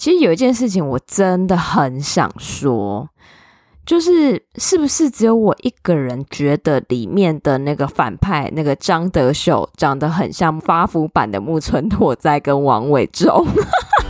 其实有一件事情我真的很想说，就是是不是只有我一个人觉得里面的那个反派那个张德秀长得很像发福版的木村拓哉跟王伟忠？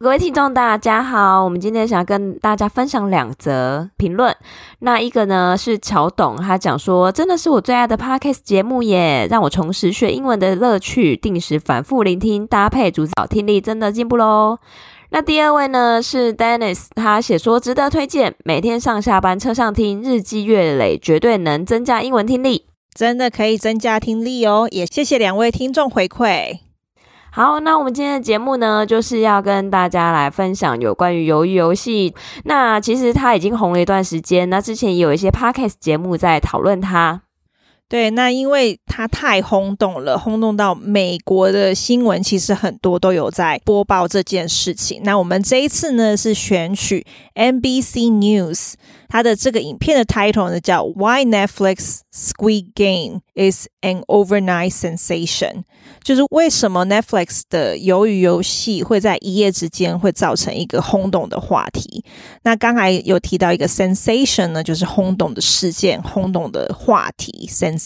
各位听众，大家好，我们今天想跟大家分享两则评论。那一个呢是乔董，他讲说，真的是我最爱的 Podcast 节目耶，让我重拾学英文的乐趣，定时反复聆听，搭配逐字稿听力，真的进步喽。那第二位呢是 Dennis，他写说值得推荐，每天上下班车上听，日积月累，绝对能增加英文听力，真的可以增加听力哦。也谢谢两位听众回馈。好，那我们今天的节目呢，就是要跟大家来分享有关于鱿鱼游戏。那其实它已经红了一段时间，那之前也有一些 podcast 节目在讨论它。对，那因为它太轰动了，轰动到美国的新闻，其实很多都有在播报这件事情。那我们这一次呢，是选取 NBC News。它的这个影片的 title 呢，叫 Why Netflix Squid Game is an Overnight Sensation，就是为什么 Netflix 的鱿鱼游戏会在一夜之间会造成一个轰动的话题。那刚才有提到一个 sensation 呢，就是轰动的事件、轰动的话题 sens。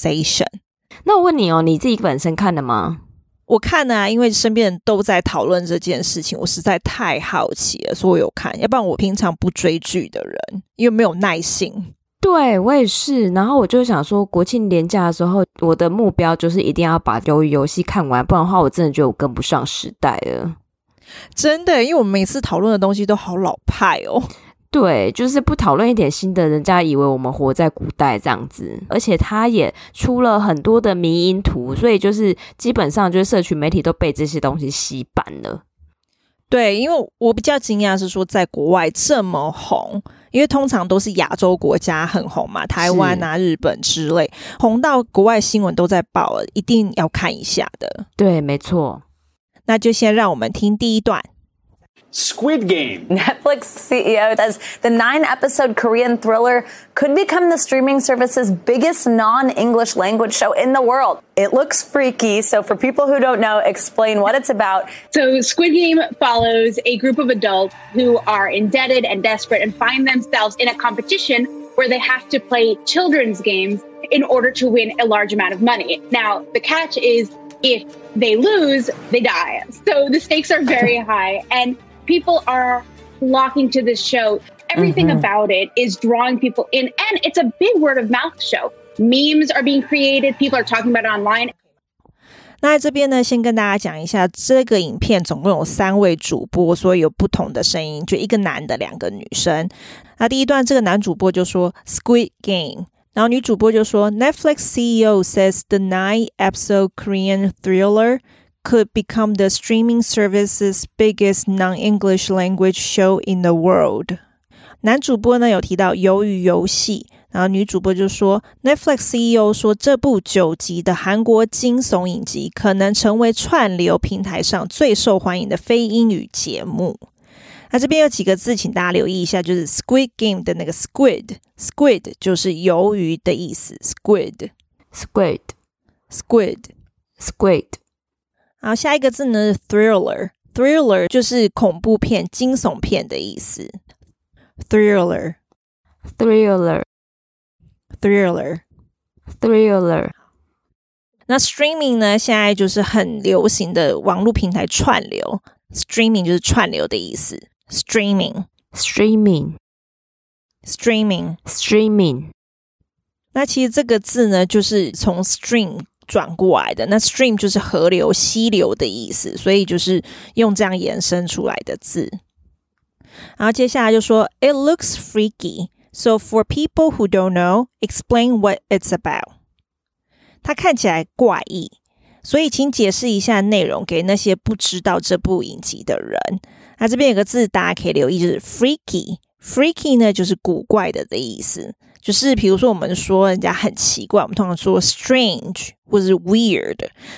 那我问你哦，你自己本身看的吗？我看呢、啊，因为身边人都在讨论这件事情，我实在太好奇了，所以我有看。要不然我平常不追剧的人，因为没有耐心。对，我也是。然后我就想说，国庆连假的时候，我的目标就是一定要把鱿鱼游戏看完，不然的话，我真的觉得我跟不上时代了。真的，因为我们每次讨论的东西都好老派哦。对，就是不讨论一点新的，人家以为我们活在古代这样子。而且他也出了很多的迷因图，所以就是基本上就是社群媒体都被这些东西洗版了。对，因为我比较惊讶是说，在国外这么红，因为通常都是亚洲国家很红嘛，台湾啊、日本之类，红到国外新闻都在报了，一定要看一下的。对，没错。那就先让我们听第一段。Squid Game. Netflix CEO says the nine episode Korean thriller could become the streaming service's biggest non English language show in the world. It looks freaky. So, for people who don't know, explain what it's about. So, Squid Game follows a group of adults who are indebted and desperate and find themselves in a competition where they have to play children's games in order to win a large amount of money. Now, the catch is if they lose, they die. So, the stakes are very high. And people are flocking to this show. Everything mm-hmm. about it is drawing people in, and it's a big word of mouth show. Memes are being created, people are talking about it online. 那在这边呢，先跟大家讲一下，这个影片总共有三位主播，所以有不同的声音，就一个男的，两个女生。那第一段，这个男主播就说 “Squid Game”，然后女主播就说 “Netflix CEO says the nine-episode Korean thriller”。 Could become the streaming service's biggest non-English language show in the world。男主播呢有提到鱿鱼游戏，然后女主播就说，Netflix CEO 说这部九集的韩国惊悚影集可能成为串流平台上最受欢迎的非英语节目。那这边有几个字，请大家留意一下，就是 Squid Game 的那个 Squid，Squid 就是鱿鱼的意思，Squid，Squid，Squid，Squid。 然后下一个字呢，thriller，thriller 就是恐怖片、惊悚片的意思。thriller，thriller，thriller，thriller。那 streaming 呢，现在就是很流行的网络平台串流，streaming 就是串流的意思。streaming，streaming，streaming，streaming。那其实这个字呢，就是从 stream。转过来的那 stream 就是河流、溪流的意思，所以就是用这样延伸出来的字。然后接下来就说，It looks freaky. So for people who don't know, explain what it's about. 它看起来怪异，所以，请解释一下内容给那些不知道这部影集的人。那这边有个字大家可以留意，就是 freaky。freaky 呢，就是古怪的的意思。就是比如说，我们说人家很奇怪，我们通常说 strange 或者是 weird。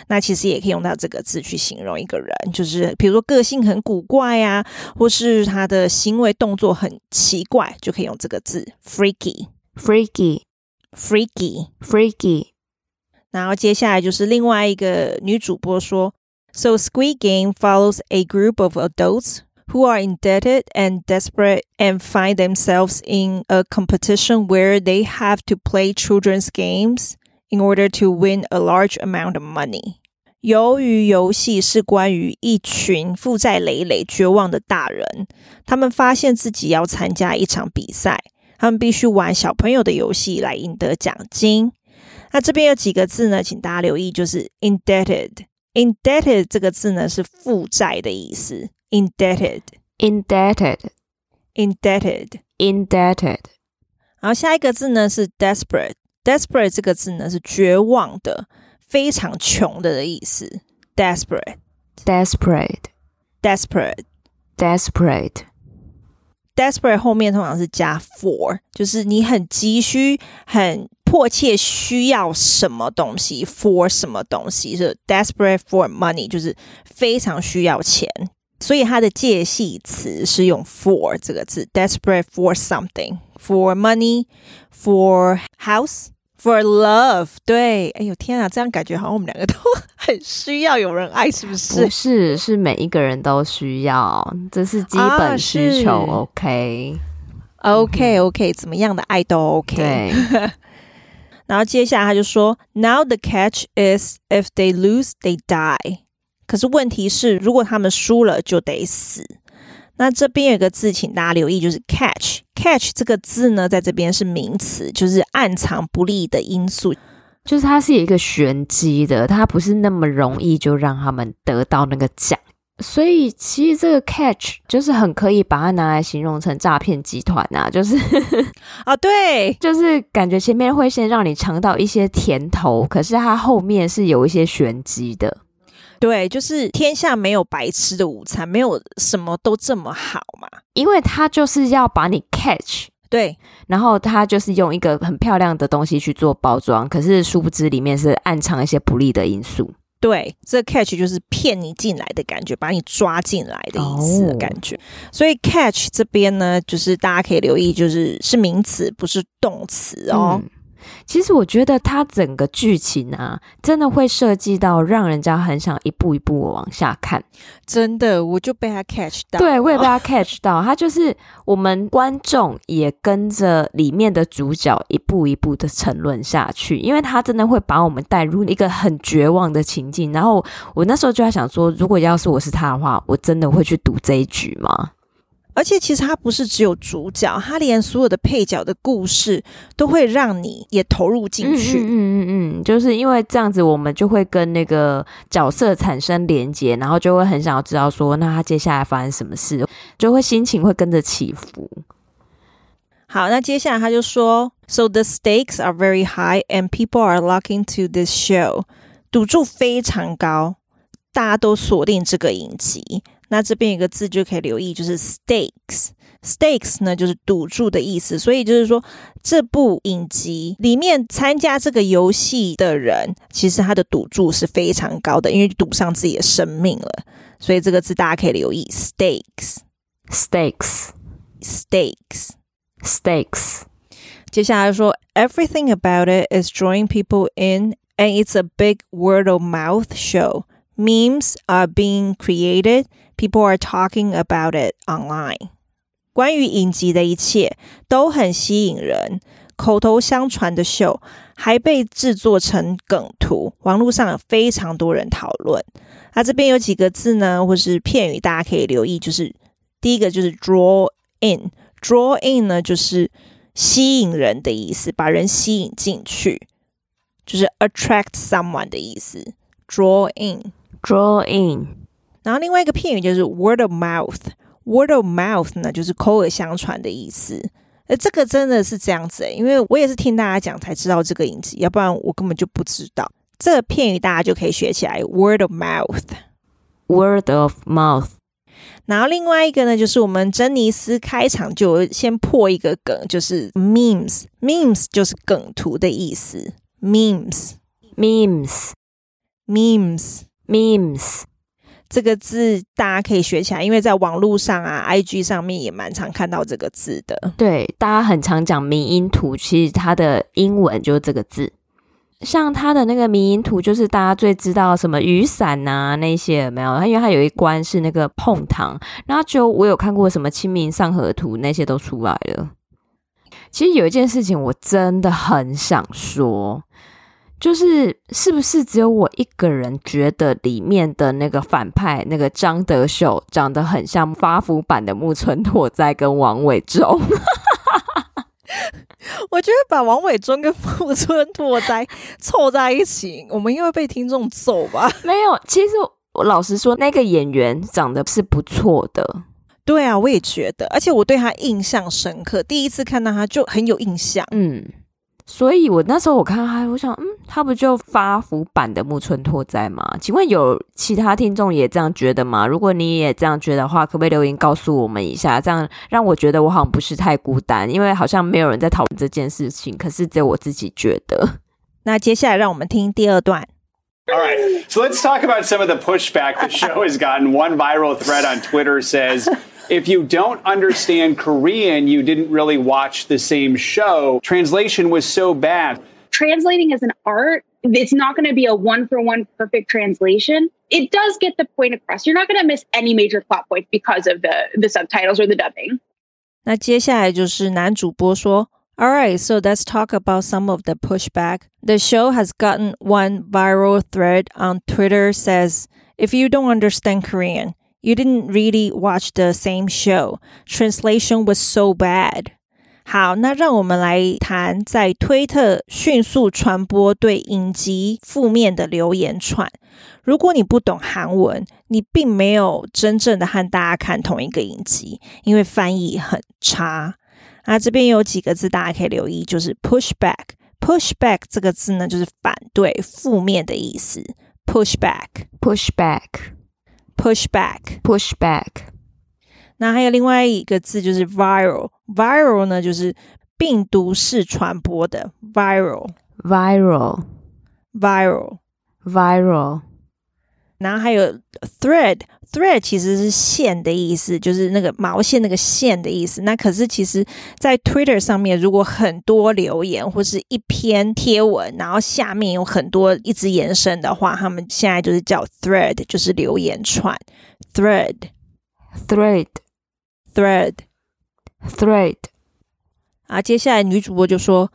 那其实也可以用到这个字去形容一个人，就是比如说个性很古怪啊，或是他的行为动作很奇怪，就可以用这个字 freaky，freaky，freaky，freaky。然后接下来就是另外一个女主播说：“So Squid Game follows a group of adults who are indebted and desperate and find themselves in a competition where they have to play children's games in order to win a large amount of money。”鱿鱼游戏是关于一群负债累累、绝望的大人，他们发现自己要参加一场比赛，他们必须玩小朋友的游戏来赢得奖金。那这边有几个字呢？请大家留意，就是 indebted。indebted 这个字呢是负债的意思。 indebted，indebted，indebted，indebted。然后下一个字呢是 desperate。desperate 这个字呢是绝望的、非常穷的的意思。desperate，desperate，desperate，desperate。desperate 后面通常是加 for，就是你很急需、很迫切需要什么东西，for 什么东西，是 desperate for money，就是非常需要钱， 所以它的介系词是用 for 这个字，desperate for something，for money，for house。For love，对，哎呦天啊，这样感觉好像我们两个都很需要有人爱，是不是？不是，是每一个人都需要，这是基本需求。啊、OK，OK，OK，、okay. okay, okay, 怎么样的爱都 OK。对。然后接下来他就说，Now the catch is if they lose, they die。可是问题是，如果他们输了，就得死。那这边有个字，请大家留意，就是 catch。catch 这个字呢，在这边是名词，就是暗藏不利的因素，就是它是有一个玄机的，它不是那么容易就让他们得到那个奖。所以其实这个 catch 就是很可以把它拿来形容成诈骗集团呐，就是啊，对，就是感觉前面会先让你尝到一些甜头，可是它后面是有一些玄机的。对，就是天下没有白吃的午餐，没有什么都这么好嘛。因为他就是要把你 catch，对，然后他就是用一个很漂亮的东西去做包装，可是殊不知里面是暗藏一些不利的因素。对，这 catch 就是骗你进来的感觉，把你抓进来的意思的感觉。Oh. 所以 catch 这边呢，就是大家可以留意，就是是名词，不是动词哦。嗯其实我觉得它整个剧情啊，真的会设计到让人家很想一步一步往下看。真的，我就被他 catch 到。对，我也被他 catch 到。他就是我们观众也跟着里面的主角一步一步的沉沦下去，因为他真的会把我们带入一个很绝望的情境。然后我那时候就在想说，如果要是我是他的话，我真的会去赌这一局吗？而且其实它不是只有主角，它连所有的配角的故事都会让你也投入进去。嗯嗯嗯嗯，就是因为这样子，我们就会跟那个角色产生连结，然后就会很想要知道说，那他接下来发生什么事，就会心情会跟着起伏。好，那接下来他就说，So the stakes are very high and people are locking to this show，赌注非常高，大家都锁定这个影集。那这边有个字就可以留意，就是 stakes。stakes 呢就是赌注的意思，所以就是说这部影集里面参加这个游戏的人，其实他的赌注是非常高的，因为赌上自己的生命了。所以这个字大家可以留意，stakes，stakes，stakes。接下来说，everything about it is drawing people in, and it's a big word of mouth show. Memes are being created. People are talking about it online. 关于影集的一切都很吸引人，口头相传的秀还被制作成梗图，网络上有非常多人讨论。那、这边有几个字呢，或是片语，大家可以留意。就是第一个就是 draw in，draw in 呢就是吸引人的意思，把人吸引进去，就是 attract someone 的意思。draw in。Draw in，然后另外一个片语就是 word of mouth，word of mouth 呢就是口耳相传的意思。呃，这个真的是这样子诶，因为我也是听大家讲才知道这个影集，要不然我根本就不知道。这个片语大家就可以学起来，word of mouth，word of mouth。然后另外一个呢，就是我们珍妮斯开场就先破一个梗，就是 memes，memes 就是梗图的意思，memes，memes，memes，memes。这个字大家可以学起来，因为在网络上啊，IG 上面也蛮常看到这个字的。对，大家很常讲迷音图，其实它的英文就是这个字。像它的那个迷音图，就是大家最知道什么雨伞啊那些有没有？他因为它有一关是那个碰糖，然后就我有看过什么清明上河图那些都出来了。其实有一件事情我真的很想说，就是是不是只有我一个人觉得里面的那个反派那个张德秀长得很像发福版的木村拓哉跟王伟忠？我觉得把王伟忠跟木村拓哉凑在一起，我们应该会被听众揍吧？没有，其实我老实说，那个演员长得是不错的。对啊，我也觉得，而且我对他印象深刻，第一次看到他就很有印象。嗯。所以我那时候我看到他，我想，嗯，他不就发福版的木村拓哉吗？请问有其他听众也这样觉得吗？如果你也这样觉得的话，可不可以留言告诉我们一下？这样让我觉得我好像不是太孤单，因为好像没有人在讨论这件事情，可是只有我自己觉得。那接下来让我们听第二段。All right, so let's talk about some of the pushback the show has gotten. One viral thread on Twitter says. If you don't understand Korean, you didn't really watch the same show. Translation was so bad. Translating is an art. It's not going to be a one for one perfect translation. It does get the point across. You're not going to miss any major plot points because of the, the subtitles or the dubbing. 那接下来就是男主播说 All right, so let's talk about some of the pushback. The show has gotten one viral thread on Twitter says, if you don't understand Korean, You didn't really watch the same show. Translation was so bad. 好，那让我们来谈在推特迅速传播对影集负面的留言串。如果你不懂韩文，你并没有真正的和大家看同一个影集，因为翻译很差。那这边有几个字大家可以留意，就是 pushback。pushback 这个字呢，就是反对、负面的意思。push back，push back pushback，pushback。Pushback, pushback。那还有另外一个字就是 viral，viral viral 呢就是病毒式传播的 viral，viral，viral，viral。然后还有 thread，thread 其实是线的意思，就是那个毛线那个线的意思。那可是其实，在 Twitter 上面，如果很多留言或是一篇贴文，然后下面有很多一直延伸的话，他们现在就是叫 thread，就是留言串。thread thread thread thread。啊，接下来女主播就说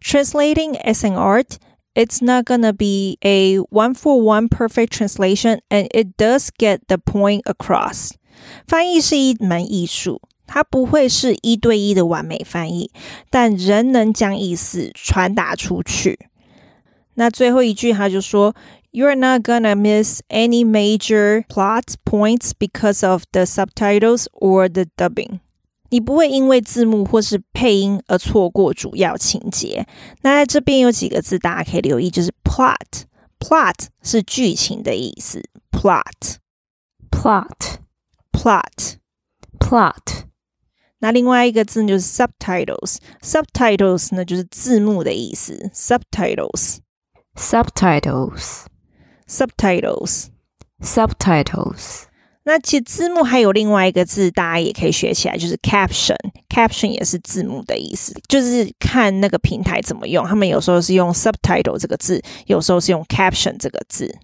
，Translating as an art。It's not gonna be a one for one perfect translation, and it does get the point across. 翻译是一门艺术，它不会是一对一的完美翻译，但仍能将意思传达出去。那最后一句，他就说：“You're not gonna miss any major plot points because of the subtitles or the dubbing.” 你不会因为字幕或是配音而错过主要情节。那在这边有几个字大家可以留意，就是 plot，plot 是剧情的意思，plot，plot，plot，plot。那另外一个字就是 subtitles，subtitles 呢就是字幕的意思，subtitles，subtitles，subtitles。那其实字幕还有另外一个字，大家也可以学起来，就是 caption。caption 也是字幕的意思，就是看那个平台怎么用。他们有时候是用 subtitle 这个字，有时候是用 caption 这个字。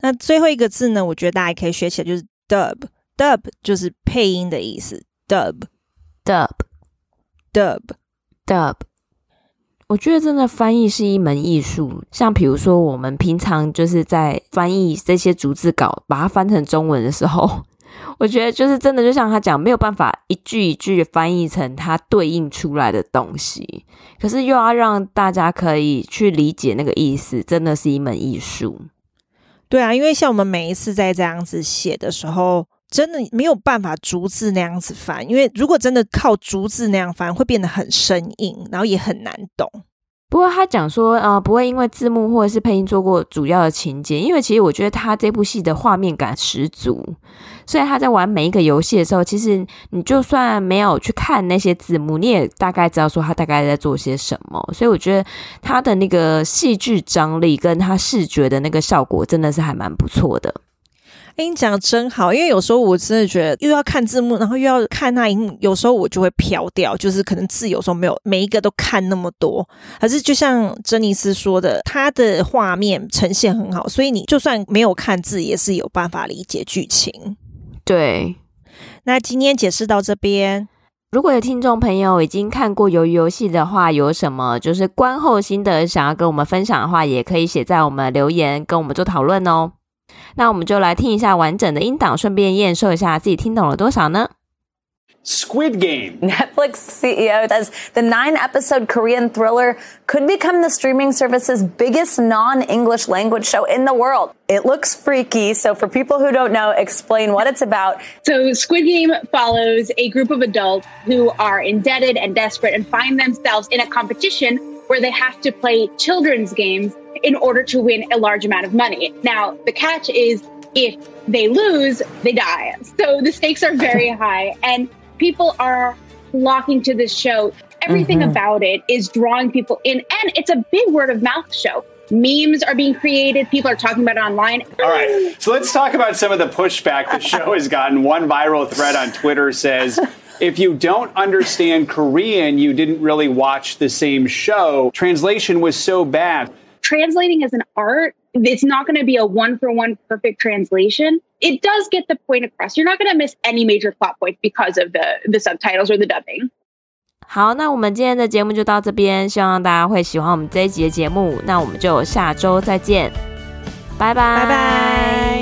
那最后一个字呢，我觉得大家也可以学起来，就是 dub。dub 就是配音的意思，dub，dub，dub，dub。我觉得真的翻译是一门艺术，像比如说我们平常就是在翻译这些逐字稿，把它翻成中文的时候，我觉得就是真的就像他讲，没有办法一句一句翻译成它对应出来的东西，可是又要让大家可以去理解那个意思，真的是一门艺术。对啊，因为像我们每一次在这样子写的时候，真的没有办法逐字那样子翻，因为如果真的靠逐字那样翻，会变得很生硬，然后也很难懂。不过他讲说，呃，不会因为字幕或者是配音做过主要的情节，因为其实我觉得他这部戏的画面感十足，所以他在玩每一个游戏的时候，其实你就算没有去看那些字幕，你也大概知道说他大概在做些什么。所以我觉得他的那个戏剧张力跟他视觉的那个效果真的是还蛮不错的。哎，你讲的真好，因为有时候我真的觉得又要看字幕，然后又要看那萤幕，有时候我就会飘掉，就是可能字有时候没有每一个都看那么多。可是就像珍妮斯说的，他的画面呈现很好，所以你就算没有看字，也是有办法理解剧情。对，那今天解释到这边，如果有听众朋友已经看过鱿鱼游戏的话，有什么就是观后心得想要跟我们分享的话，也可以写在我们留言跟我们做讨论哦。那我们就来听一下完整的音档，顺便验收一下自己听懂了多少呢？Squid Game. Netflix CEO says the nine episode Korean thriller could become the streaming service's biggest non English language show in the world. It looks freaky. So, for people who don't know, explain what it's about. So, Squid Game follows a group of adults who are indebted and desperate and find themselves in a competition where they have to play children's games in order to win a large amount of money. Now, the catch is if they lose, they die. So the stakes are very high and people are flocking to this show. Everything mm-hmm. about it is drawing people in and it's a big word of mouth show. Memes are being created. People are talking about it online. All right. So let's talk about some of the pushback the show has gotten. One viral thread on Twitter says, if you don't understand Korean, you didn't really watch the same show. Translation was so bad translating as an art, it's not going to be a one for one perfect translation. It does get the point across. You're not going to miss any major plot points because of the the subtitles or the dubbing. 好，那我们今天的节目就到这边，希望大家会喜欢我们这一集的节目。那我们就下周再见，拜拜，拜拜。